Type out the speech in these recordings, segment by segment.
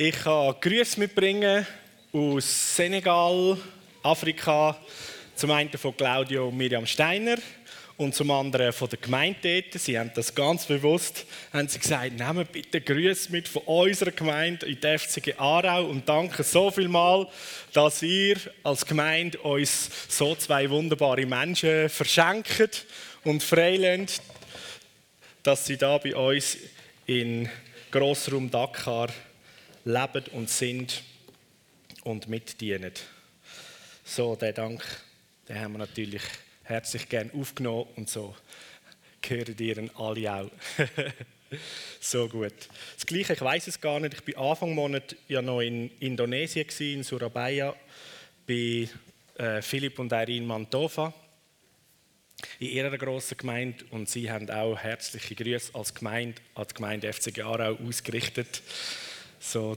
Ich kann Grüße mitbringen aus Senegal, Afrika, zum einen von Claudio und Miriam Steiner und zum anderen von der Gemeinde. Sie haben das ganz bewusst haben sie gesagt, nehmt bitte Grüße mit von unserer Gemeinde in der FCG Aarau und danke so viel mal, dass ihr als Gemeinde uns so zwei wunderbare Menschen verschenkt und freilässt, dass sie da bei uns in Grossraum Dakar leben und sind und mitdienen. So, der Dank, den haben wir natürlich herzlich gern aufgenommen und so gehören dir alle auch. so gut. Das Gleiche, ich weiß es gar nicht. Ich war Anfang Monat ja noch in Indonesien in Surabaya bei äh, Philipp und Irene Mantova in ihrer grossen Gemeinde und sie haben auch herzliche Grüße als Gemeinde an die Gemeinde FCG Aarau ausgerichtet. So,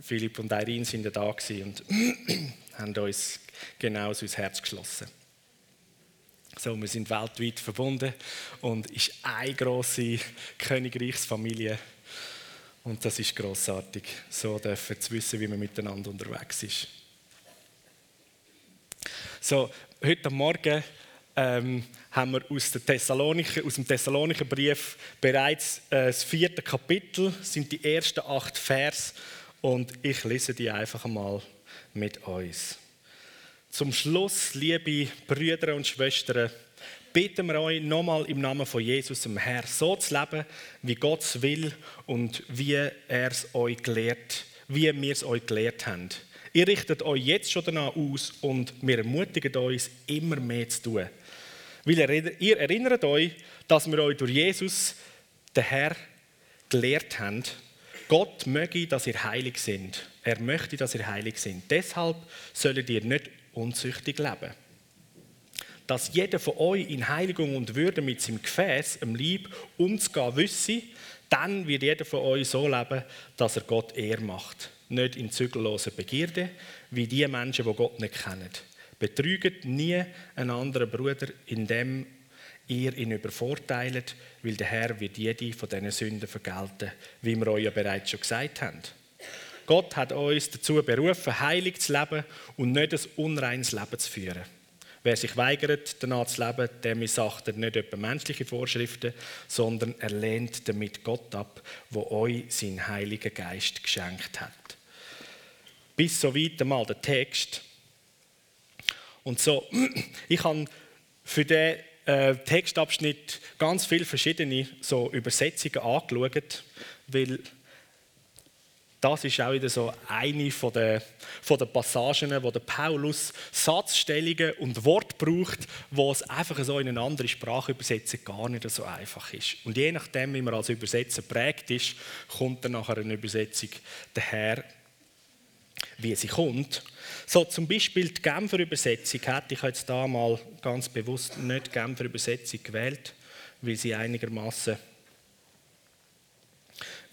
Philipp und Irene sind ja da und haben uns genauso ins Herz geschlossen. So, wir sind weltweit verbunden und ist eine große Königreichsfamilie und das ist großartig, so dürfen zu wissen, wie man miteinander unterwegs ist. So, heute Morgen ähm, haben wir aus, aus dem Thessalonicher Brief bereits äh, das vierte Kapitel, sind die ersten acht Vers und ich lese die einfach mal mit uns. Zum Schluss, liebe Brüder und Schwestern, bitten wir euch nochmal im Namen von Jesus, dem Herr, so zu leben, wie Gott es will und wie er es euch gelehrt, wie wir es euch gelehrt haben. Ihr richtet euch jetzt schon danach aus und wir ermutigen euch, immer mehr zu tun. Weil ihr erinnert euch, dass wir euch durch Jesus, den Herr, gelehrt haben, Gott möge, dass ihr heilig sind. Er möchte, dass ihr heilig sind. Deshalb sollt ihr nicht unzüchtig leben. Dass jeder von euch in Heiligung und Würde mit seinem Gefäß, im Lieb, umzugehen wisse, dann wird jeder von euch so leben, dass er Gott ehr macht. Nicht in zügelloser Begierde, wie die Menschen, die Gott nicht kennen. Betrüget nie einen anderen Bruder, indem ihr ihn übervorteilt, weil der Herr wird jede von diesen Sünden vergelten, wie wir euch ja bereits schon gesagt haben. Gott hat uns dazu berufen, heilig zu leben und nicht ein unreines Leben zu führen. Wer sich weigert, danach zu leben, der missachtet nicht etwa menschliche Vorschriften, sondern er lehnt damit Gott ab, wo euch sein Heiliger Geist geschenkt hat. Bis so weit einmal der Text. Und so, ich habe für den äh, Textabschnitt ganz viele verschiedene so Übersetzungen angeschaut, weil das ist auch wieder so eine von den, von den Passagen, wo der Paulus Satzstellungen und Wort braucht, wo es einfach so in eine andere Sprache übersetzen gar nicht so einfach ist. Und je nachdem, wie man als Übersetzer prägt ist, kommt dann nachher eine Übersetzung daher, wie sie kommt. So zum Beispiel die Genfer Übersetzung hätte ich jetzt da mal ganz bewusst nicht die Genfer Übersetzung gewählt, weil sie einigermaßen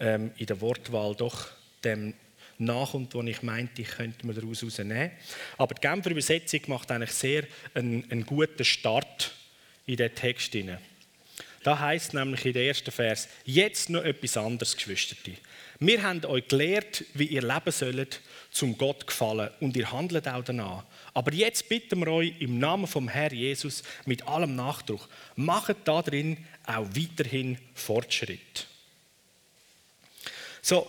ähm, in der Wortwahl doch dem nachkommt, was ich meinte, ich könnte man daraus herausnehmen. Aber die Genfer Übersetzung macht eigentlich sehr einen, einen guten Start in den Text hinein. Da heißt nämlich in der ersten Vers: Jetzt noch etwas anderes, Geschwisterte. Wir haben euch gelehrt, wie ihr leben sollt, zum Gott gefallen, und ihr handelt auch danach. Aber jetzt bitten wir euch im Namen vom Herr Jesus mit allem Nachdruck: Macht darin auch weiterhin Fortschritt. So,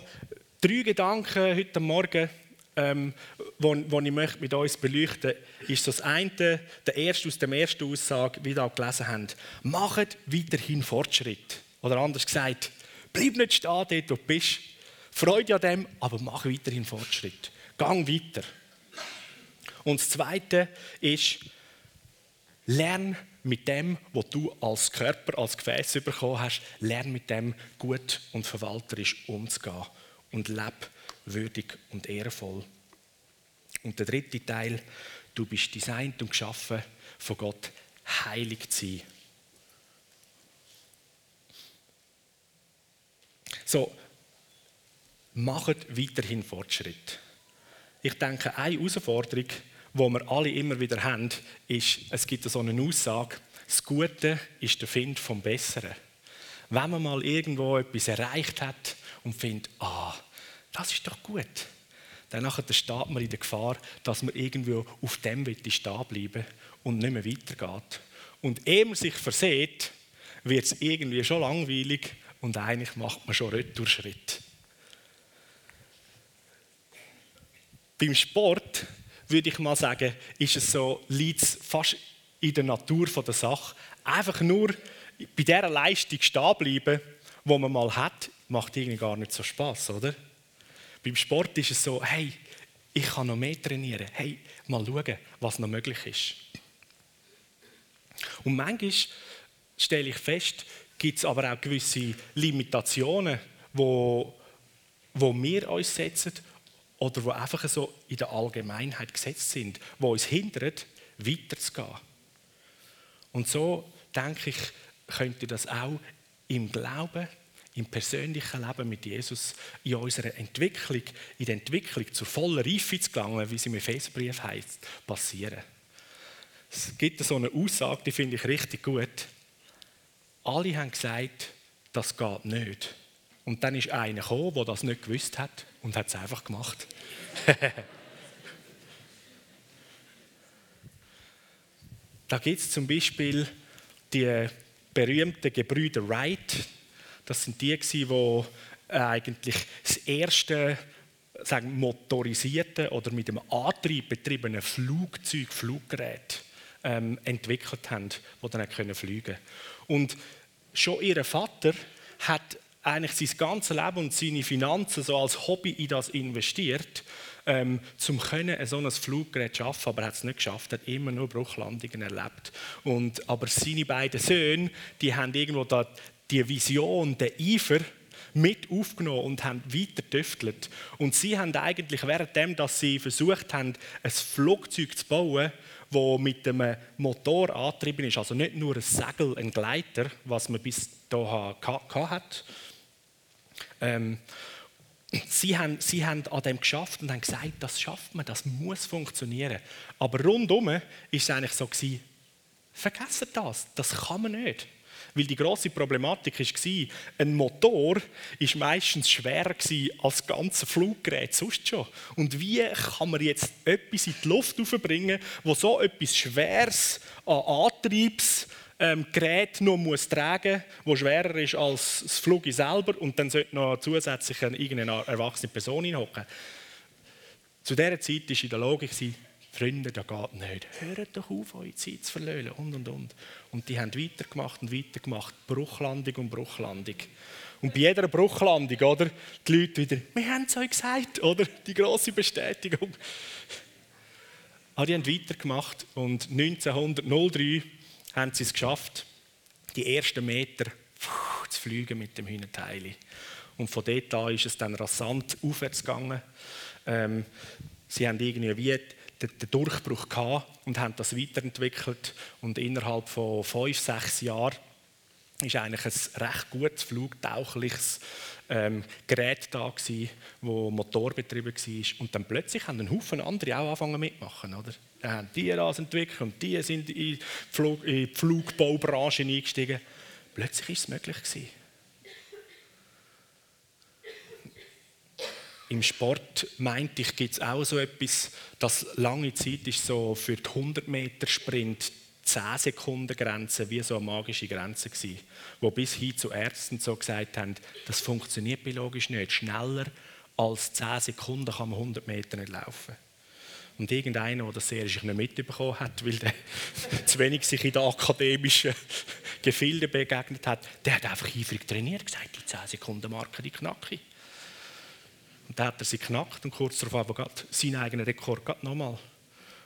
Drei Gedanken heute Morgen, ähm, wo, wo ich möchte mit uns beleuchten möchte, ist das eine, der erste aus der ersten Aussage, wie wir da gelesen haben. Macht weiterhin Fortschritt. Oder anders gesagt, bleib nicht stehen, dort wo du bist. Freude an dem, aber mach weiterhin Fortschritt. Gang weiter. Und das zweite ist, lern mit dem, was du als Körper, als Gefäß bekommen hast, lern mit dem gut und verwalterisch umzugehen und leb würdig und ehrenvoll. Und der dritte Teil, du bist designt und geschaffen von Gott, heilig zu sein. So, macht weiterhin Fortschritt. Ich denke, eine Herausforderung, die wir alle immer wieder haben, ist, es gibt so eine Aussage, das Gute ist der Find vom Besseren. wenn man mal irgendwo etwas erreicht hat und findet, ah, das ist doch gut, dann nachher steht man in der Gefahr, dass man irgendwo auf dem stehen bleiben und nicht mehr weitergeht. Und ehe man sich verseht, wird es irgendwie schon langweilig und eigentlich macht man schon Retourschritt. Beim Sport würde ich mal sagen, ist es so, liegt es fast in der Natur der Sache. Einfach nur bei dieser Leistung stehen bleiben, die man mal hat, macht irgendwie gar nicht so Spaß, oder? Beim Sport ist es so, hey, ich kann noch mehr trainieren. Hey, mal schauen, was noch möglich ist. Und manchmal stelle ich fest, gibt es aber auch gewisse Limitationen, wo, wo wir uns setzen oder wo einfach so in der Allgemeinheit gesetzt sind, wo uns hindern, weiterzugehen. Und so denke ich, könnte das auch im Glauben, im persönlichen Leben mit Jesus, in unserer Entwicklung, in der Entwicklung zur vollen Reife zu gelangen, wie es im Epheserbrief heißt, passieren. Es gibt so eine Aussage, die finde ich richtig gut. Alle haben gesagt, das geht nicht. Und dann ist einer gekommen, der das nicht gewusst hat und hat es einfach gemacht. da gibt es zum Beispiel die berühmten Gebrüder Wright. Das sind die, die eigentlich das erste sagen, motorisierte oder mit einem Antrieb betriebene Flugzeug, Fluggerät ähm, entwickelt haben, die dann fliegen können. Und schon ihr Vater hat eigentlich sein ganzes Leben und seine Finanzen so als Hobby in das investiert, ähm, zum können so ein Fluggerät zu schaffen, aber er hat es nicht geschafft, hat immer nur Bruchlandungen erlebt. Und, aber seine beiden Söhne, die haben irgendwo da die Vision, den Eifer mit aufgenommen und haben weiter tüftelt. Und sie haben eigentlich währenddem, dass sie versucht haben, ein Flugzeug zu bauen, wo mit einem Motor angetrieben ist, also nicht nur ein Segel, ein Gleiter, was man bis dahin hat. Ähm, sie, haben, sie haben an dem geschafft und haben gesagt, das schafft man, das muss funktionieren. Aber rundum ist es eigentlich so vergessen das, das kann man nicht. Weil die große Problematik war, ein Motor ist meistens schwerer als das ganze Fluggerät sonst schon. Und wie kann man jetzt etwas in die Luft aufbringen, wo so etwas Schweres an Antriebsgerät ähm, noch muss tragen muss, das schwerer ist als das Flug selber und dann sollte noch zusätzlich eine, irgendeine erwachsene Person hinhocken. Zu dieser Zeit war in der Logik, Freunde, das geht nicht. Hört doch auf, eure Zeit zu verlöhlen und und und. Und die haben weitergemacht und weitergemacht. Bruchlandung und Bruchlandung. Und bei jeder Bruchlandung, oder? Die Leute wieder, wir haben es euch gesagt, oder? Die große Bestätigung. Aber ah, die haben weitergemacht und 1903 haben sie es geschafft, die ersten Meter zu fliegen mit dem Hühnerteil. Und von dort an ist es dann rasant aufwärts gegangen. Ähm, sie haben irgendwie wie den, Durchbruch gehabt und haben das weiterentwickelt. Und innerhalb von fünf, sechs Jahren ist eigentlich ein recht gutes flugtauchliches ähm, Gerät da gewesen, wo motorbetrieben war. Und dann plötzlich haben ein Haufen andere auch angefangen mitmachen, oder? Dann haben die das entwickelt und die sind in die, Flug, in die Flugbaubranche eingestiegen. Plötzlich ist es möglich gewesen. Im Sport meinte ich, gibt es auch so etwas, dass lange Zeit ist so für den 100 Meter Sprint 10 Sekunden Grenze wie so eine magische Grenze gewesen, wo bis hin zu Ärzten so gesagt haben, das funktioniert biologisch nicht. Schneller als 10 Sekunden kann man 100 Meter nicht laufen. Und irgendeiner, der das sehr nicht mitbekommen hat, weil der zu wenig sich in den akademischen Gefilden begegnet hat, der hat einfach eifrig trainiert, gesagt, die 10 Sekunden Marke, die knacke. Und dann hat er sie knackt und kurz darauf aber seinen eigenen Rekord nochmal.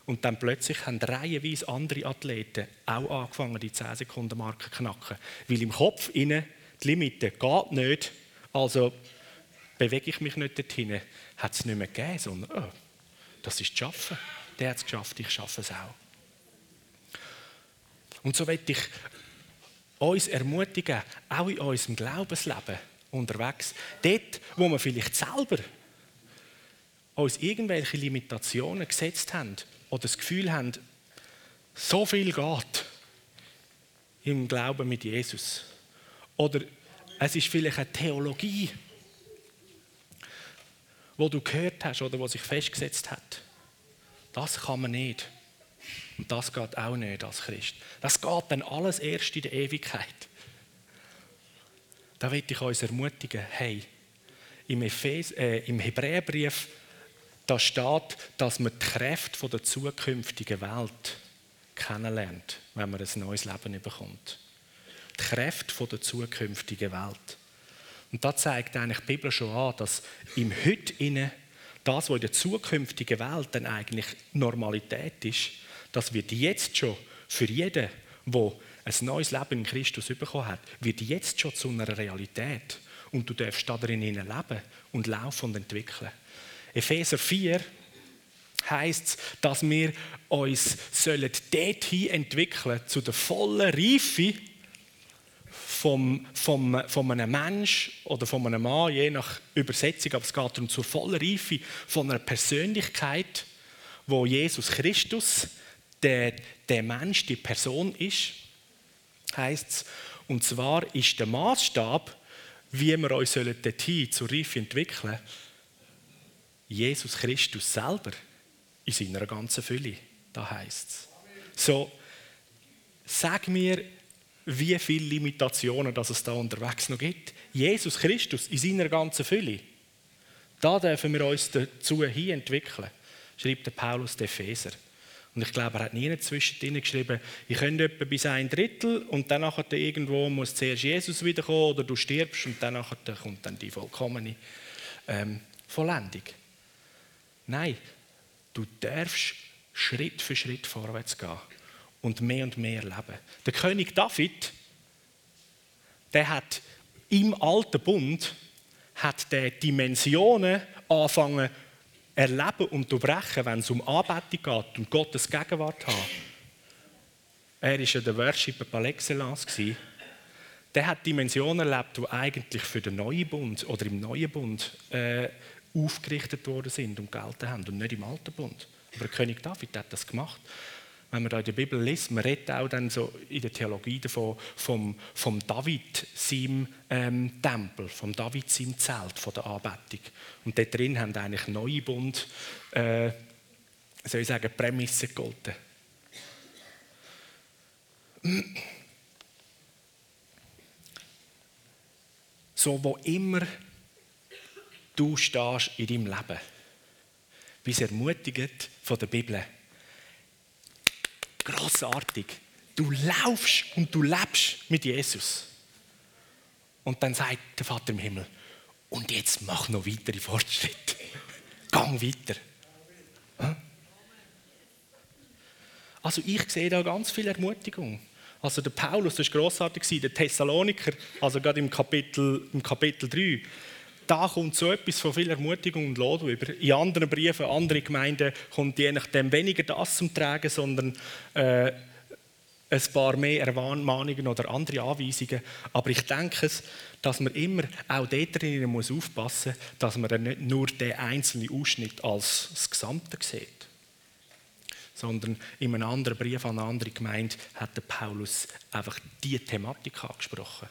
Und dann plötzlich haben reihenweise andere Athleten auch angefangen, die 10-Sekunden-Marke zu knacken. Weil im Kopf innen die Limite geht nicht, also bewege ich mich nicht dorthin, hat es nicht mehr gegeben, sondern oh, das ist zu schaffen. Der hat es geschafft, ich schaffe es auch. Und so möchte ich uns ermutigen, auch in unserem Glaubensleben, unterwegs. Dort, wo wir vielleicht selber uns irgendwelche Limitationen gesetzt haben oder das Gefühl haben, so viel geht im Glauben mit Jesus. Oder Es ist vielleicht eine Theologie, wo du gehört hast oder wo sich festgesetzt hat. Das kann man nicht. Und das geht auch nicht als Christ. Das geht dann alles erst in der Ewigkeit. Da will ich uns ermutigen, hey, im, Ephes äh, im Hebräerbrief da steht, dass man die Kräfte der zukünftigen Welt kennenlernt, wenn man ein neues Leben bekommt. Die Kräfte der zukünftigen Welt. Und da zeigt eigentlich die Bibel schon an, dass im Heute das, was in der zukünftigen Welt dann eigentlich Normalität ist, das wird jetzt schon für jeden, der ein neues Leben in Christus bekommen hat, wird jetzt schon zu einer Realität. Und du darfst darin leben und laufen und entwickeln. Epheser 4 heißt es, dass wir uns dorthin entwickeln zu der vollen Reife vom, vom, von einem Mensch oder von einem Mann, je nach Übersetzung, aber es geht darum zur vollen Reife von einer Persönlichkeit, wo Jesus Christus, der, der Mensch, die Person ist, heißt es. Und zwar ist der Maßstab, wie wir uns dorthin zur Reife entwickeln Jesus Christus selber in seiner ganzen Fülle. Da heißt es. So, sag mir, wie viele Limitationen dass es da unterwegs noch gibt. Jesus Christus in seiner ganzen Fülle. Da dürfen wir uns dazu hin entwickeln, schreibt der Paulus der Epheser. Und ich glaube, er hat nie zwischendrin geschrieben, ich könnte etwa bis ein Drittel und dann irgendwo muss zuerst Jesus wiederkommen oder du stirbst und dann kommt dann die vollkommene ähm, Vollendung. Nein, du darfst Schritt für Schritt vorwärts gehen und mehr und mehr leben. Der König David, der hat im alten Bund hat der Dimensionen anfangen erleben und durchbrechen, wenn es um Anbetung geht und Gottes Gegenwart haben. Er war ja der Worshipper par excellence. Der hat Dimensionen erlebt, die eigentlich für den neuen Bund oder im neuen Bund äh, aufgerichtet worden sind und gelten haben und nicht im Alten Bund. Aber König David hat das gemacht. Wenn man da in der Bibel liest, man redet auch dann so in der Theologie davon, vom, vom David, seinem ähm, Tempel, vom David, seinem Zelt, von der Anbetung. Und dort drin haben eigentlich neue Bund, äh, soll ich sagen, Prämissen gegolten. So, wo immer du stehst in deinem Leben. Bist ermutigt von der Bibel. Grossartig. Du laufst und du lebst mit Jesus. Und dann sagt der Vater im Himmel, und jetzt mach noch weitere Fortschritte. Gang weiter. Also ich sehe da ganz viel Ermutigung. Also der Paulus, das war grossartig, der Thessaloniker, also gerade im Kapitel, im Kapitel 3, da kommt so etwas von viel Ermutigung und Lob über. In anderen Briefen, andere Gemeinden kommt je nachdem weniger das zum Tragen, sondern äh, ein paar mehr Ermahnungen oder andere Anweisungen. Aber ich denke, dass man immer auch dort drin muss aufpassen muss, dass man nicht nur den einzelnen Ausschnitt als das Gesamte sieht. Sondern in einem anderen Brief an eine andere Gemeinde hat der Paulus einfach diese Thematik angesprochen.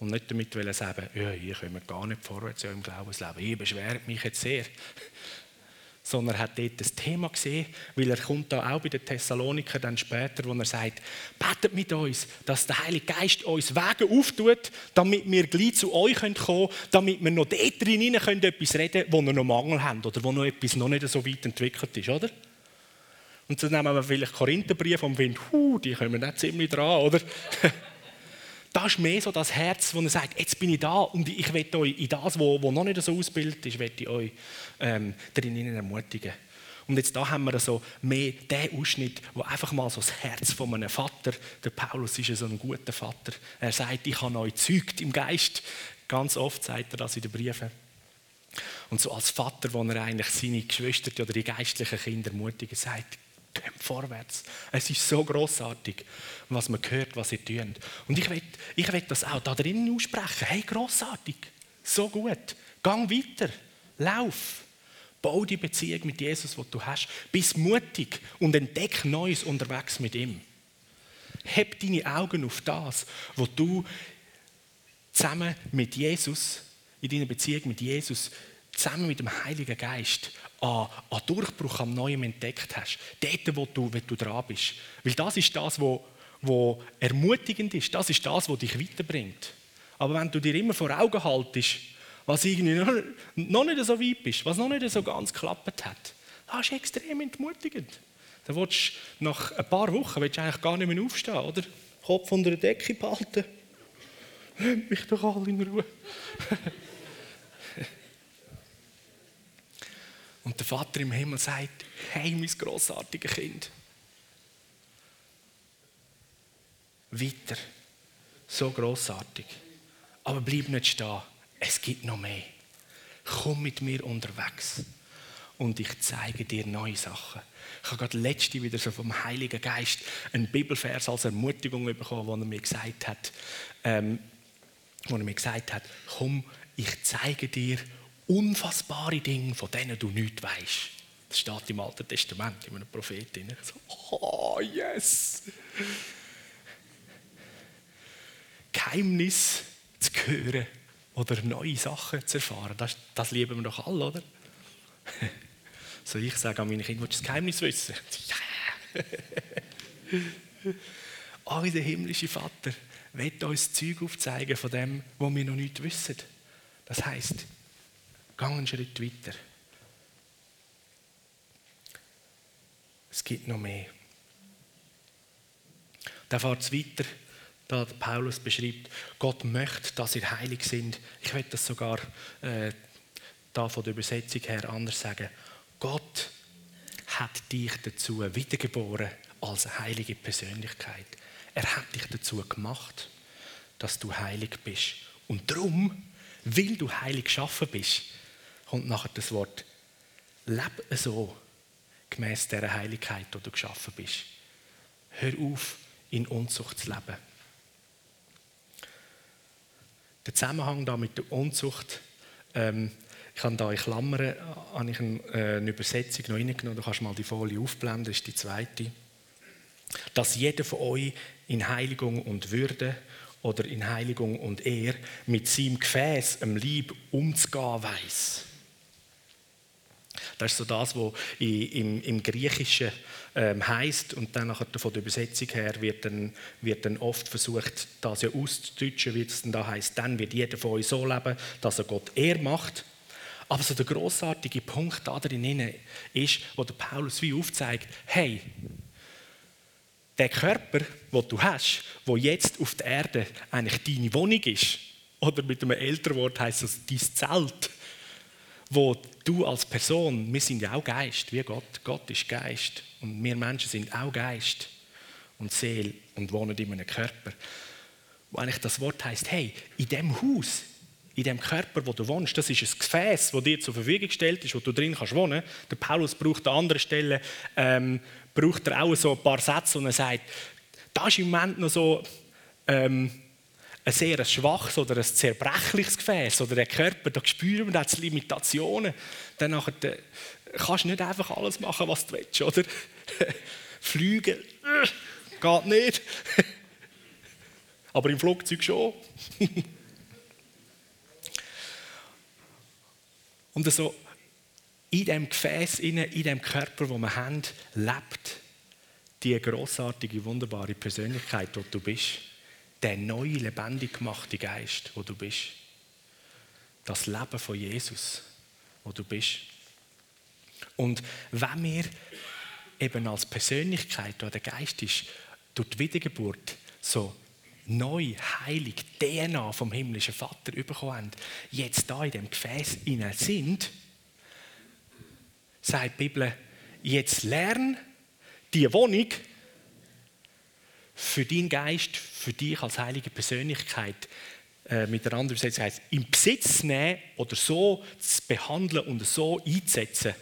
Und nicht damit sagen, ja, hier kommen wir gar nicht vorwärts im Glaubensleben. Ich beschwere mich jetzt sehr. Sondern er hat dort das Thema gesehen, weil er kommt da auch bei den Thessaloniker dann später, wo er sagt, betet mit uns, dass der Heilige Geist uns Wege auftut, damit wir gleich zu euch kommen können, damit wir noch dort drin können, etwas reden können, wo wir noch Mangel haben oder wo noch etwas noch nicht so weit entwickelt ist, oder? Und dann nehmen wir vielleicht Korintherbrief und finden, die kommen nicht ziemlich dran, oder? Das ist mehr so das Herz, wo er sagt, jetzt bin ich da und ich will euch in das, was noch nicht so ausbildet ist, will ich euch ähm, darin ermutigen. Und jetzt da haben wir so mehr den Ausschnitt, wo einfach mal so das Herz von einem Vater, der Paulus ist ja so ein guter Vater, er sagt, ich habe euch zeugt im Geist. Ganz oft sagt er das in den Briefen. Und so als Vater, wo er eigentlich seine Geschwister oder die geistlichen Kinder ermutigt, sagt, Geht vorwärts. Es ist so großartig, was man hört, was sie tun. Und ich will, ich will das auch da drinnen aussprechen. Hey, großartig, so gut. Gang weiter, lauf. Bau die Beziehung mit Jesus, die du hast. Bist mutig und entdeck Neues unterwegs mit ihm. Heb deine Augen auf das, wo du zusammen mit Jesus, in deiner Beziehung mit Jesus, zusammen mit dem Heiligen Geist an, an Durchbruch am Neuen entdeckt hast. Dort, wo du, wo du dran bist. Weil das ist das, was wo ermutigend ist. Das ist das, was dich weiterbringt. Aber wenn du dir immer vor Augen haltest, was irgendwie noch, noch nicht so weit bist, was noch nicht so ganz geklappt hat, das ist extrem entmutigend. Dann willst du nach ein paar Wochen willst du eigentlich gar nicht mehr aufstehen, oder? Kopf unter der Decke behalten. Lass mich doch alle in Ruhe. Und der Vater im Himmel sagt, hey, mein grossartiges Kind. Weiter. So grossartig. Aber bleib nicht stehen. Es gibt noch mehr. Komm mit mir unterwegs. Und ich zeige dir neue Sachen. Ich habe gerade letzte wieder so vom Heiligen Geist einen Bibelvers als Ermutigung bekommen, wo er mir gesagt hat, ähm, wo er mir gesagt hat, komm, ich zeige dir unfassbare Dinge, von denen du nichts weißt. Das steht im Alten Testament, in einem Propheten. So, oh, yes! Geheimnis zu hören oder neue Sachen zu erfahren, das, das lieben wir doch alle, oder? So ich sage an meine Kinder, willst du das Geheimnis wissen? Ja! oh, unser himmlischer Vater will uns Zeug aufzeigen von dem, was wir noch nicht wissen. Das heisst, geh einen Schritt weiter. Es gibt noch mehr. Da fährt es weiter, da Paulus beschreibt, Gott möchte, dass ihr heilig sind. Ich werde das sogar äh, da von der Übersetzung her anders sagen. Gott hat dich dazu wiedergeboren als heilige Persönlichkeit. Er hat dich dazu gemacht, dass du heilig bist. Und darum, weil du heilig geschaffen bist, kommt nachher das Wort, leb so, gemäß der Heiligkeit, die du geschaffen bist. Hör auf, in Unzucht zu leben. Der Zusammenhang da mit der Unzucht, ähm, ich habe da in Klammern habe ich eine, äh, eine Übersetzung noch reingenommen, du kannst mal die Folie aufblenden, das ist die zweite. Dass jeder von euch in Heiligung und Würde oder in Heiligung und Ehr mit seinem Gefäß, im Lieb umzugehen weiß. Das ist so das, was im, im Griechischen ähm, heißt und dann nachher von der Übersetzung her wird dann, wird dann oft versucht, das ja auszudeutschen, wie es dann da heißt. Dann wird jeder von euch so leben, dass er Gott ehr macht. Aber so der großartige Punkt da drin ist, wo der Paulus wie aufzeigt: Hey, der Körper, den du hast, wo jetzt auf der Erde eigentlich deine Wohnung ist, oder mit einem älteren Wort heißt es dein Zelt wo du als Person, wir sind ja auch Geist, wie Gott. Gott ist Geist und wir Menschen sind auch Geist und Seele und wohnen in einem Körper. Wo eigentlich das Wort heißt, hey, in dem Haus, in dem Körper, wo du wohnst, das ist ein Gefäß, das dir zur Verfügung gestellt ist, wo du drin kannst wohnen. Der Paulus braucht an anderen Stellen ähm, braucht er auch so ein paar Sätze und er sagt, da ist im Moment noch so ähm, ein sehr schwaches oder ein zerbrechliches Gefäß oder der Körper, da spüren wir die Limitationen. Dann nachher, da kannst du nicht einfach alles machen, was du willst, oder? Fliegen, äh, geht nicht. Aber im Flugzeug schon. Und so in dem Gefäß, in dem Körper, wo wir haben, lebt die großartige, wunderbare Persönlichkeit, die du bist der neue, lebendig gemachte Geist, wo du bist. Das Leben von Jesus, wo du bist. Und wenn wir eben als Persönlichkeit oder der Geist ist, durch die Wiedergeburt so neu, heilig, DNA vom himmlischen Vater bekommen haben, jetzt da in dem Gefäß innen sind, sagt die Bibel, jetzt lern die Wohnung für deinen Geist, für dich als heilige Persönlichkeit, äh, mit der anderen Übersetzung heißt, in Besitz nehmen oder so zu behandeln und so einzusetzen,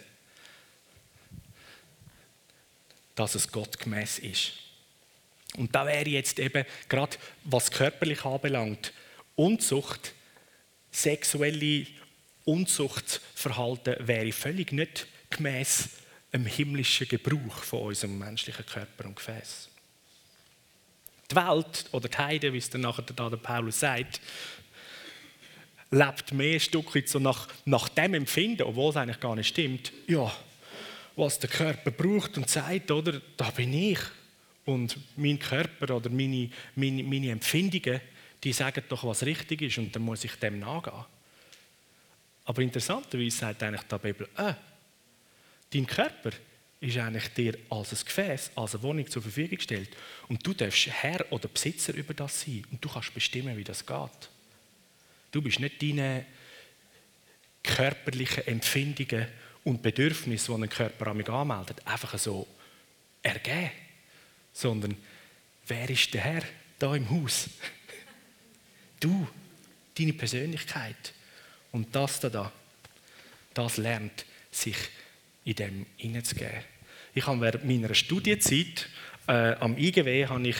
dass es gottgemäß ist. Und da wäre jetzt eben, gerade was körperlich anbelangt, Unzucht, sexuelle Unzuchtverhalten wäre völlig nicht gemäß dem himmlischen Gebrauch von unserem menschlichen Körper und Gefäß. Die Welt oder die Heiden, wie es dann nachher der Paulus sagt, lebt mehr ein Stück weit so nach, nach dem Empfinden, obwohl es eigentlich gar nicht stimmt. Ja, was der Körper braucht und sagt, oder, da bin ich. Und mein Körper oder meine, meine, meine Empfindungen, die sagen doch, was richtig ist und dann muss ich dem nachgehen. Aber interessanterweise sagt eigentlich die Bibel, äh, dein Körper ist eigentlich dir als ein Gefäß, als eine Wohnung zur Verfügung gestellt. Und du darfst Herr oder Besitzer über das sein. Und du kannst bestimmen, wie das geht. Du bist nicht deine körperlichen Empfindungen und Bedürfnisse, die ein Körper an mich anmeldet, einfach so ergeben. Sondern wer ist der Herr da im Haus? Du, deine Persönlichkeit. Und das da, das lernt sich in dem hineinzugeben. Ich habe während meiner Studienzeit äh, am IGW habe ich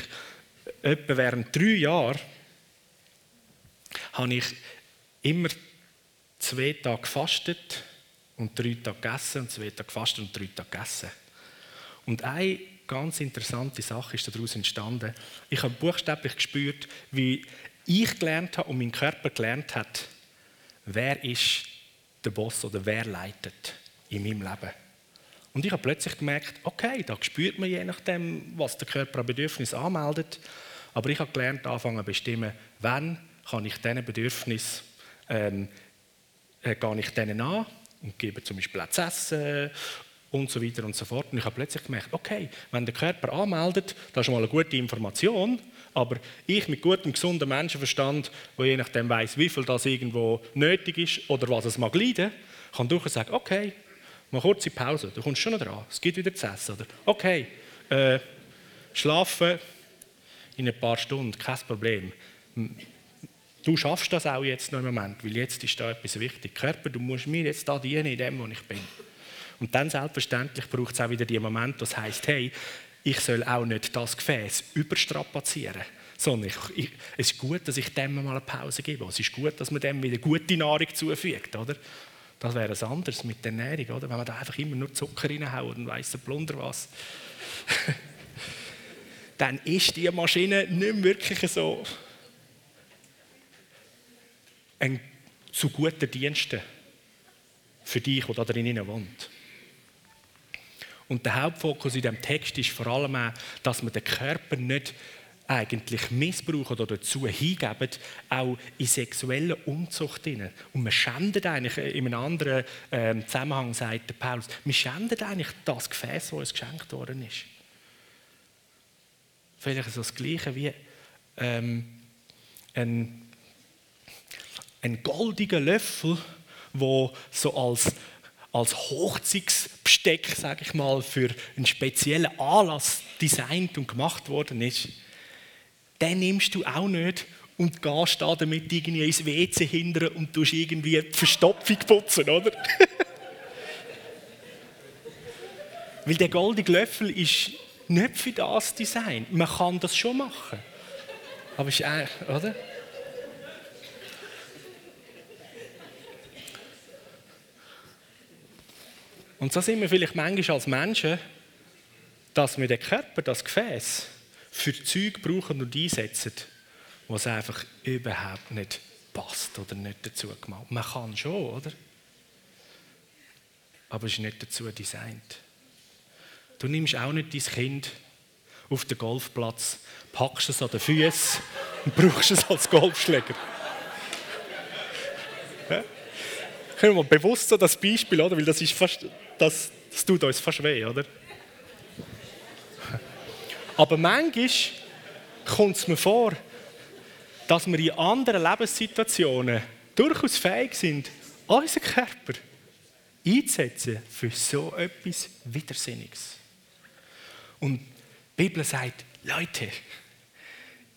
etwa während drei Jahren habe ich immer zwei Tage gefastet und drei Tage gegessen und zwei Tage gefastet und drei Tage gegessen. Und eine ganz interessante Sache ist daraus entstanden. Ich habe buchstäblich gespürt, wie ich gelernt habe und mein Körper gelernt hat, wer ist der Boss oder wer leitet in meinem Leben. Und ich habe plötzlich gemerkt, okay, da spürt man je nachdem, was der Körper an Bedürfnis anmeldet. Aber ich habe gelernt, anfangen zu bestimmen, wann kann ich diesen Bedürfnis ähm, äh, gehe ich denen an und gebe zum Beispiel auch zu essen und so weiter und so fort. Und ich habe plötzlich gemerkt, okay, wenn der Körper anmeldet, das ist mal eine gute Information, aber ich mit gutem, gesundem Menschenverstand, wo je nachdem weiß, wie viel das irgendwo nötig ist oder was es mag leiden, kann durchaus sagen, okay, mal kurze Pause, du kommst schon noch dran, es gibt wieder zu essen. Oder okay, äh, schlafen in ein paar Stunden, kein Problem. Du schaffst das auch jetzt noch im Moment, weil jetzt ist da etwas wichtig. Körper, du musst mir jetzt da dienen in dem, wo ich bin. Und dann selbstverständlich braucht es auch wieder die Moment, das heißt, hey, ich soll auch nicht das Gefäß überstrapazieren, sondern ich, ich, es ist gut, dass ich dem mal eine Pause gebe. Es ist gut, dass man dem wieder gute Nahrung zufügt, oder? Das wäre es anders mit der Ernährung, oder? Wenn man da einfach immer nur Zucker reinhaut und weiss der Plunder was. dann ist die Maschine nicht wirklich so ein zu guter Dienste für dich, der da drinnen wohnt. Und der Hauptfokus in diesem Text ist vor allem auch, dass man den Körper nicht eigentlich missbrauchen oder dazu hingeben, auch in sexuellen Umzucht hinein. Und man schändet eigentlich, in einem anderen äh, Zusammenhang sagt der Paulus, man schändet eigentlich das Gefäß, das uns geschenkt worden ist. Vielleicht so das Gleiche wie ähm, ein, ein goldiger Löffel, wo so als als Hochzeitsbesteck, sage ich mal, für einen speziellen Anlass designt und gemacht worden ist, den nimmst du auch nicht und gehst da damit irgendwie ins WC hindern und tust irgendwie die Verstopfung putzen, oder? Weil der goldige Löffel ist nicht für das Design. Man kann das schon machen. Aber ist eigentlich, oder? Und so sind wir vielleicht manchmal als Menschen, dass wir den Körper, das Gefäß, für Zeug brauchen und einsetzen, was einfach überhaupt nicht passt oder nicht dazu gemacht. Man kann schon, oder? Aber es ist nicht dazu designt. Du nimmst auch nicht dein Kind auf den Golfplatz, packst es an den Füßen und brauchst es als Golfschläger. Können wir bewusst so das Beispiel, oder? Weil das ist fast das, das tut uns fast weh, oder? Aber manchmal kommt es mir vor, dass wir in anderen Lebenssituationen durchaus fähig sind, unseren Körper einzusetzen für so etwas Widersinniges. Und die Bibel sagt, Leute,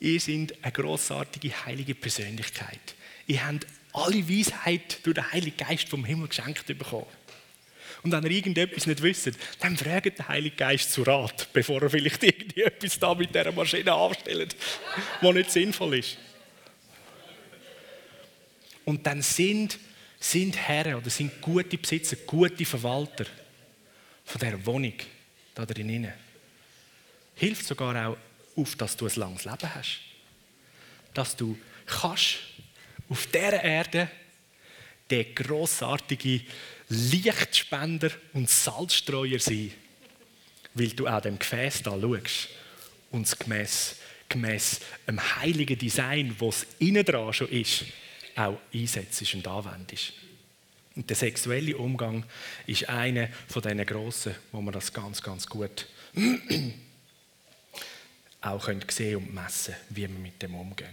ihr seid eine großartige heilige Persönlichkeit. Ihr habt alle Weisheit durch den Heiligen Geist vom Himmel geschenkt bekommen. Und wenn ihr irgendetwas nicht wisst, dann fragt der Heilige Geist zu Rat, bevor er vielleicht irgendetwas da mit dieser Maschine anstellt, was nicht sinnvoll ist. Und dann sind, sind Herren oder sind gute Besitzer, gute Verwalter von dieser Wohnung da drinnen. Hilft sogar auch auf, dass du ein langes Leben hast. Dass du kannst auf dieser Erde der grossartige Lichtspender und Salzstreuer sein, weil du auch dem Gefäß da schaust und es gemäss, gemäss einem heiligen Design, das innen dran schon ist, auch einsetzt und anwendest. Und der sexuelle Umgang ist einer von diesen grossen, wo man das ganz, ganz gut auch sehen und messen wie wir mit dem umgehen.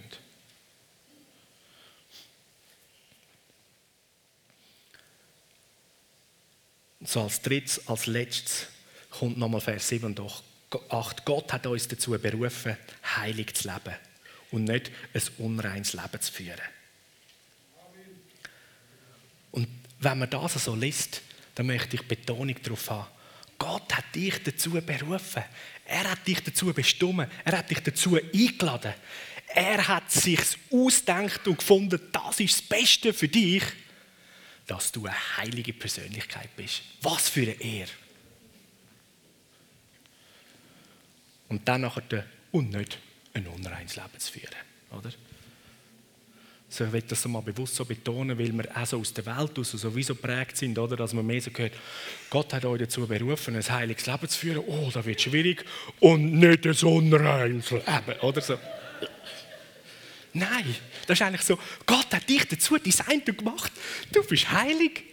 So als drittes, als letztes kommt nochmal Vers 7 und 8. Gott hat uns dazu berufen, heilig zu leben und nicht ein unreines Leben zu führen. Und wenn man das so liest, dann möchte ich Betonung darauf haben. Gott hat dich dazu berufen. Er hat dich dazu bestimmt. Er hat dich dazu eingeladen. Er hat sich ausgedacht und gefunden, das ist das Beste für dich, dass du eine heilige Persönlichkeit bist. Was für eine Ehre. Und dann nachher und nicht ein unreines Leben zu führen. Oder? So, ich will das mal bewusst so betonen, weil wir auch so aus der Welt aus sowieso prägt sind, oder? dass man mehr so gehört, Gott hat euch dazu berufen, ein heiliges Leben zu führen. Oh, das wird schwierig. Und nicht ein unreines Leben. Oder so. Nein, das ist eigentlich so, Gott hat dich dazu designt und gemacht. Du bist heilig.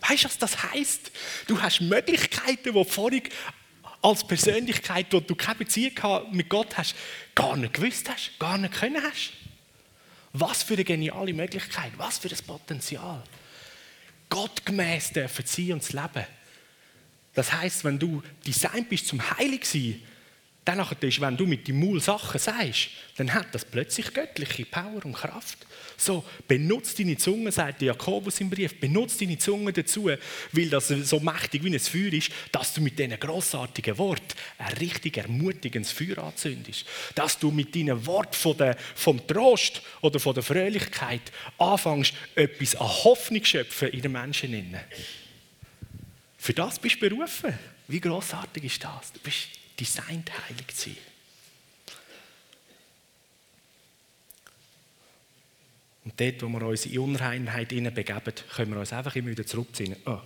Weißt du, was das heißt? Du hast Möglichkeiten, die vorhin als Persönlichkeit, wo du keine Beziehung mit Gott hast, gar nicht gewusst hast, gar nicht können hast. Was für eine geniale Möglichkeit, was für ein Potenzial. Gottgemäß dürfen sein und leben. Das heißt, wenn du designt bist zum Heilig sein, dann ist, wenn du mit dem Maul Sachen sagst, dann hat das plötzlich göttliche Power und Kraft. So, benutzt deine Zunge, sagt Jakobus im Brief, benutzt deine Zunge dazu, weil das so mächtig wie ein Feuer ist, dass du mit diesen grossartigen Worten ein richtig ermutigendes Feuer anzündest. Dass du mit deinen Worten von der, vom Trost oder von der Fröhlichkeit anfängst, etwas an Hoffnung zu schöpfen in den Menschen. Für das bist du berufen. Wie grossartig ist das? Du bist designt, heilig zu sein. Und dort, wo wir uns in Unreinheit begeben, können wir uns einfach immer wieder zurückziehen. Oh,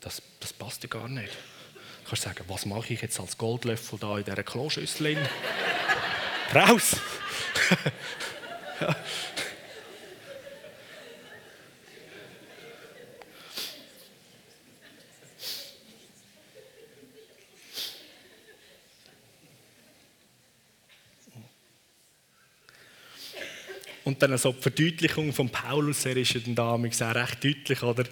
das, das passt ja gar nicht. Du kannst sagen, was mache ich jetzt als Goldlöffel da in dieser Kloschüssel? Raus! Und dann so die Verdeutlichung von Paulus, er ist ja dann damals auch recht deutlich, oder?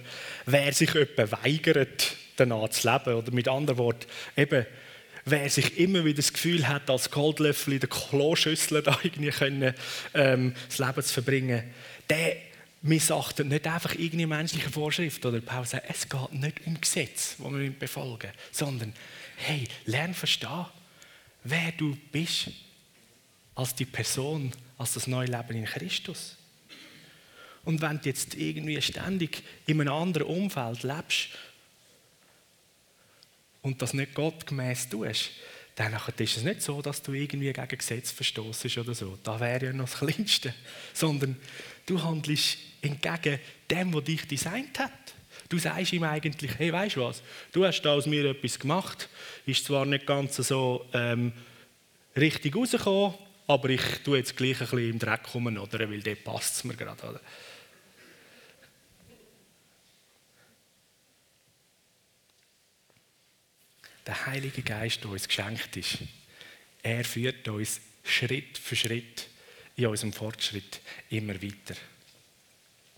Wer sich etwa weigert, danach zu leben, oder mit anderen Worten, eben, wer sich immer wieder das Gefühl hat, als Goldlöffel in der Kloschüssel da irgendwie können, ähm, das Leben zu verbringen, der missachtet nicht einfach irgendeine menschliche Vorschrift. Oder Paulus sagt, es geht nicht um Gesetz, das wir befolgen, sondern, hey, lern verstehen, wer du bist als die Person, als das neue Leben in Christus. Und wenn du jetzt irgendwie ständig in einem anderen Umfeld lebst und das nicht gottgemäß tust, dann ist es nicht so, dass du irgendwie gegen Gesetz verstoßest oder so. Da wäre ja noch das Kleinste. Sondern du handelst entgegen dem, was dich designt hat. Du sagst ihm eigentlich, hey, weißt du was, du hast da aus mir etwas gemacht, ist zwar nicht ganz so ähm, richtig rausgekommen, aber ich tue jetzt gleich ein bisschen im Dreck kommen, oder? weil dort passt es mir gerade. Oder? Der Heilige Geist, der uns geschenkt ist, er führt uns Schritt für Schritt in unserem Fortschritt immer weiter.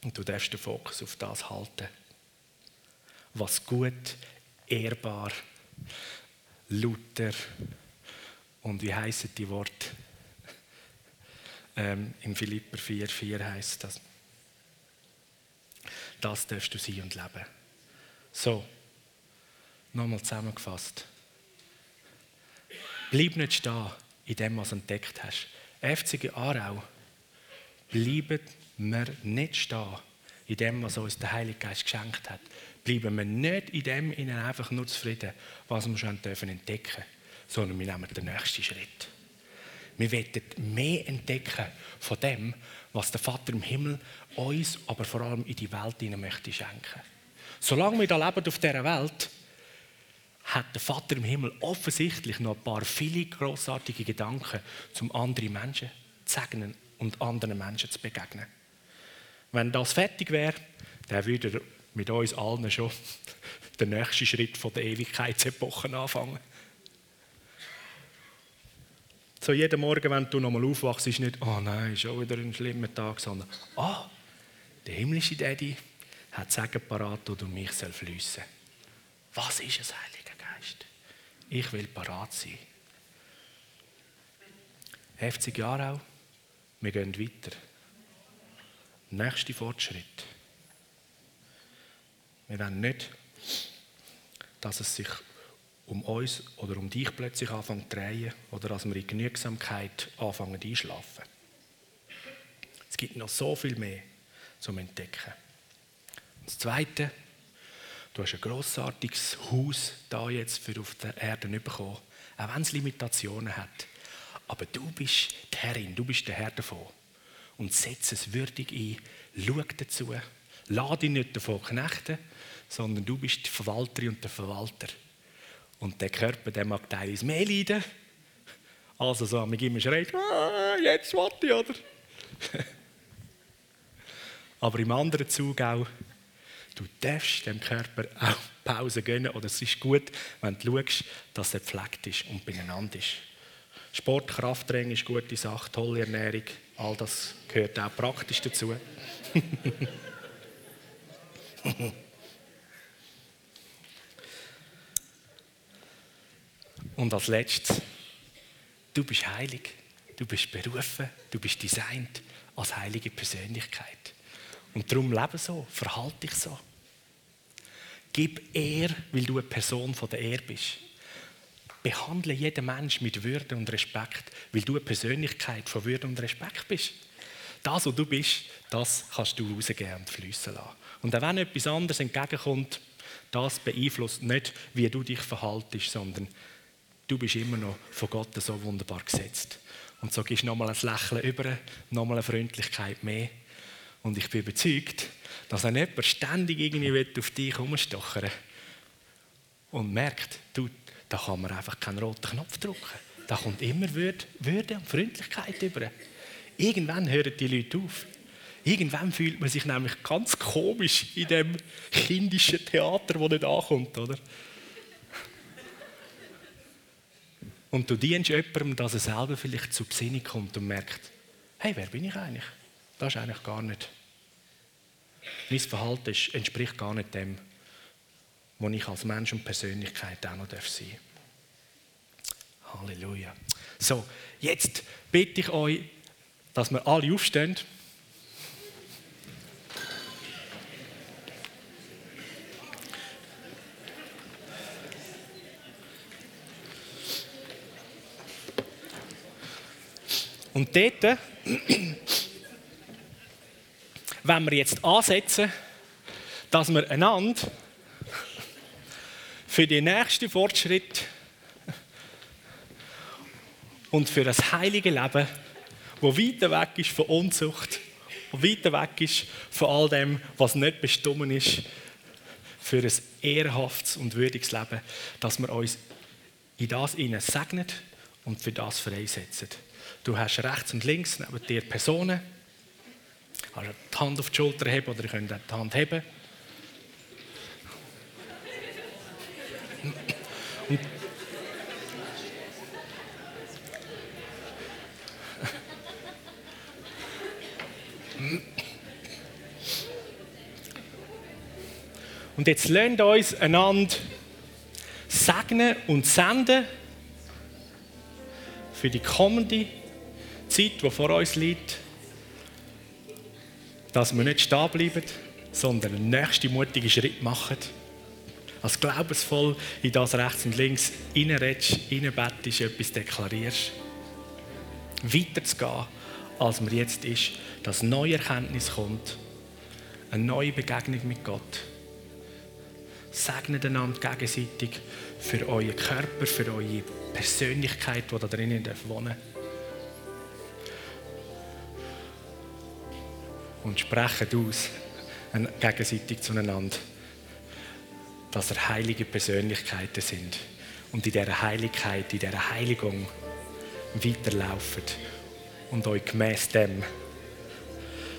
Und du darfst den Fokus auf das halten, was gut, ehrbar, lauter und wie heißen die Worte? Ähm, Im Philipper 4, 4 heißt das. Das darfst du sein und leben. So, nochmal zusammengefasst. Bleib nicht stehen in dem, was du entdeckt hast. FCG Aarau, bleiben wir nicht stehen in dem, was uns der Heilige Geist geschenkt hat. Bleiben wir nicht in dem ihnen einfach nur zufrieden, was wir schon entdecken dürfen, sondern wir nehmen den nächsten Schritt. Wir wollen mehr entdecken von dem, was der Vater im Himmel uns, aber vor allem in die Welt hinein möchte schenken. Solange wir da leben auf dieser Welt, hat der Vater im Himmel offensichtlich noch ein paar viele großartige Gedanken, um andere Menschen zu segnen und anderen Menschen zu begegnen. Wenn das fertig wäre, dann würde er mit uns allen schon den nächsten Schritt von der Ewigkeitsepoche anfangen. So jeden Morgen, wenn du nochmal aufwachst, ist nicht, oh nein, schon wieder ein schlimmer Tag, sondern, ah, oh, der himmlische Daddy hat Sagen parat, oder mich soll fließen. Was ist es, Heiliger Geist? Ich will parat sein. 50 Jahre auch, wir gehen weiter. Nächster Fortschritt. Wir wollen nicht, dass es sich um uns oder um dich plötzlich anfängt zu drehen oder dass wir in Genügsamkeit anfangen einschlafen. Es gibt noch so viel mehr zum Entdecken. Das Zweite, du hast ein grossartiges Haus da jetzt für auf der Erde bekommen, auch wenn es Limitationen hat. Aber du bist die Herrin, du bist der Herr davon. Und setz es würdig ein, schau dazu, lade dich nicht davon knechten, sondern du bist die Verwalterin und der Verwalter. Und der Körper, der mag teilweise mehr leiden. Also so, man immer schreit, ah, jetzt warte ich, oder? Aber im anderen Zug auch, du darfst dem Körper auch Pause gönnen. Oder es ist gut, wenn du schaust, dass er gepflegt ist und beieinander ist. Sport, Krafttraining ist eine gute Sache, tolle Ernährung, all das gehört auch praktisch dazu. Und als letztes, du bist heilig, du bist berufen, du bist designt als heilige Persönlichkeit. Und darum lebe so, verhalte dich so. Gib Ehr, weil du eine Person von der Ehr bist. Behandle jeden Mensch mit Würde und Respekt, weil du eine Persönlichkeit von Würde und Respekt bist. Das, was du bist, das kannst du rausgeben und fließen lassen. Und auch wenn etwas anderes entgegenkommt, das beeinflusst nicht, wie du dich verhaltest, sondern du bist immer noch von Gott so wunderbar gesetzt. Und so gibst du nochmal ein Lächeln über, nochmal eine Freundlichkeit mehr. Und ich bin überzeugt, dass wenn jemand ständig irgendwie auf dich herumstochern und merkt, du, da kann man einfach keinen roten Knopf drücken. Da kommt immer Würde, Würde und Freundlichkeit über. Irgendwann hören die Leute auf. Irgendwann fühlt man sich nämlich ganz komisch in dem kindischen Theater, das nicht ankommt, oder? Und du dienst jemandem, dass er selber vielleicht zur Besinnung kommt und merkt, hey, wer bin ich eigentlich? Das ist eigentlich gar nicht. Mein Verhalten entspricht gar nicht dem, was ich als Mensch und Persönlichkeit auch noch sein darf. Halleluja. So, jetzt bitte ich euch, dass wir alle aufstehen. Und dort, wenn wir jetzt ansetzen, dass wir einander für den nächsten Fortschritt und für das heilige Leben, wo weiter weg ist von Unzucht, wo weiter weg ist von all dem, was nicht bestimmt ist, für ein ehrhaftes und würdiges Leben, dass wir uns in das segnen und für das freisetzen. Du hast rechts und links neben dir Personen. Also die Hand auf die Schulter heben oder ihr könnt die Hand heben. Und Und jetzt lernt uns einander segnen und senden für die kommende Zeit, die vor uns liegt, dass wir nicht stehen bleiben, sondern einen nächsten mutigen Schritt machen. Als glaubensvoll in das rechts und links reinredest, reinbettest, etwas deklarierst. Weiterzugehen, als man jetzt ist, dass neue Erkenntnis kommt, eine neue Begegnung mit Gott. Segnet einander gegenseitig für euren Körper, für eure Persönlichkeit, die da drinnen wohnen darf und sprechen aus gegenseitig zueinander, dass er heilige Persönlichkeiten sind und in dieser Heiligkeit, in dieser Heiligung weiterlaufen und euch gemäß dem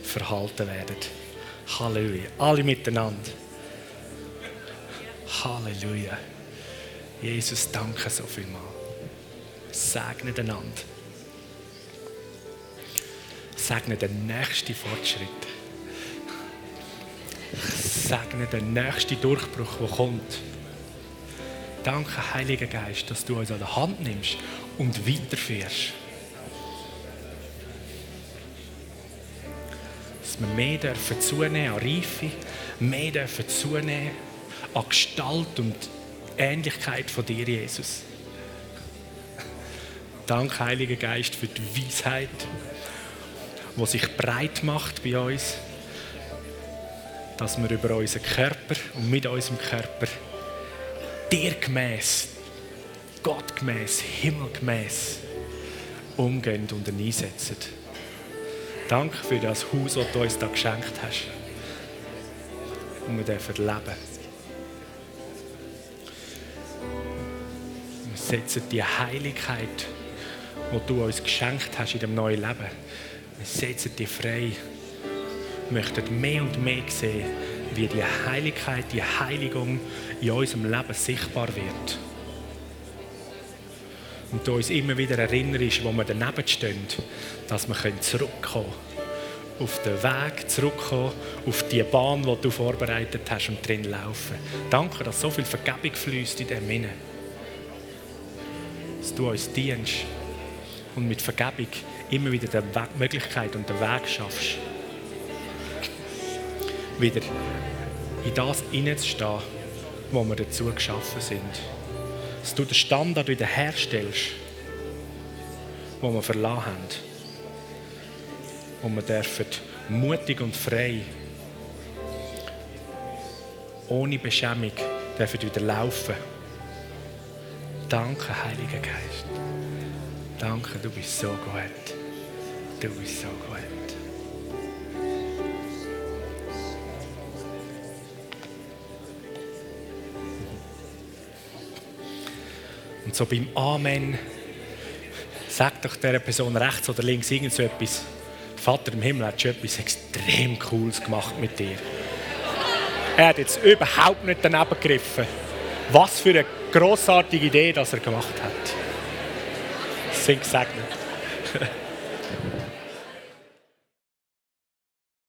verhalten werden. Halleluja. Alle miteinander. Halleluja. Jesus, danke so vielmal. Segne einander. Segne den nächsten Fortschritt. Segne den nächsten Durchbruch, der kommt. Danke, Heiliger Geist, dass du uns an der Hand nimmst und weiterführst. Dass wir mehr dürfen zunehmen an Reife, mehr dürfen zunehmen an Gestalt und Ähnlichkeit von dir, Jesus. Danke, Heiliger Geist, für die Weisheit, die sich breit macht bei uns, dass wir über unseren Körper und mit unserem Körper dir gemäß, Gott gemäß, Himmel gemäß umgehen und einsetzen. Danke für das Haus, das du uns da geschenkt hast. Und wir dürfen leben. Wir setzen die Heiligkeit, die du uns geschenkt hast in dem neuen Leben, setzen die frei. Wir möchten mehr und mehr sehen, wie die Heiligkeit, die Heiligung in unserem Leben sichtbar wird. Und du uns immer wieder erinnerst, wo wir daneben stehen, dass wir zurückkommen können. Auf den Weg zurückkommen, auf die Bahn, die du vorbereitet hast und drin laufen. Danke, dass so viel Vergebung fließt in dem Sinne. Dass du uns dienst und mit Vergebung immer wieder die Möglichkeit und den Weg schaffst, wieder in das hineinzustehen, wo wir dazu geschaffen sind. Dass du den Standard wieder herstellst, wo wir verlassen haben. Wo wir dürfen mutig und frei, ohne Beschämung, dürfen wieder laufen. Danke, Heiliger Geist. Danke, du bist so gut. Du bist so gut. Und so beim Amen, sag doch dieser Person rechts oder links irgend so etwas. Vater im Himmel hat schon etwas extrem Cooles gemacht mit dir. Er hat jetzt überhaupt nicht daneben gegriffen. Was für eine großartige Idee, dass er gemacht hat. Sind gesegnet.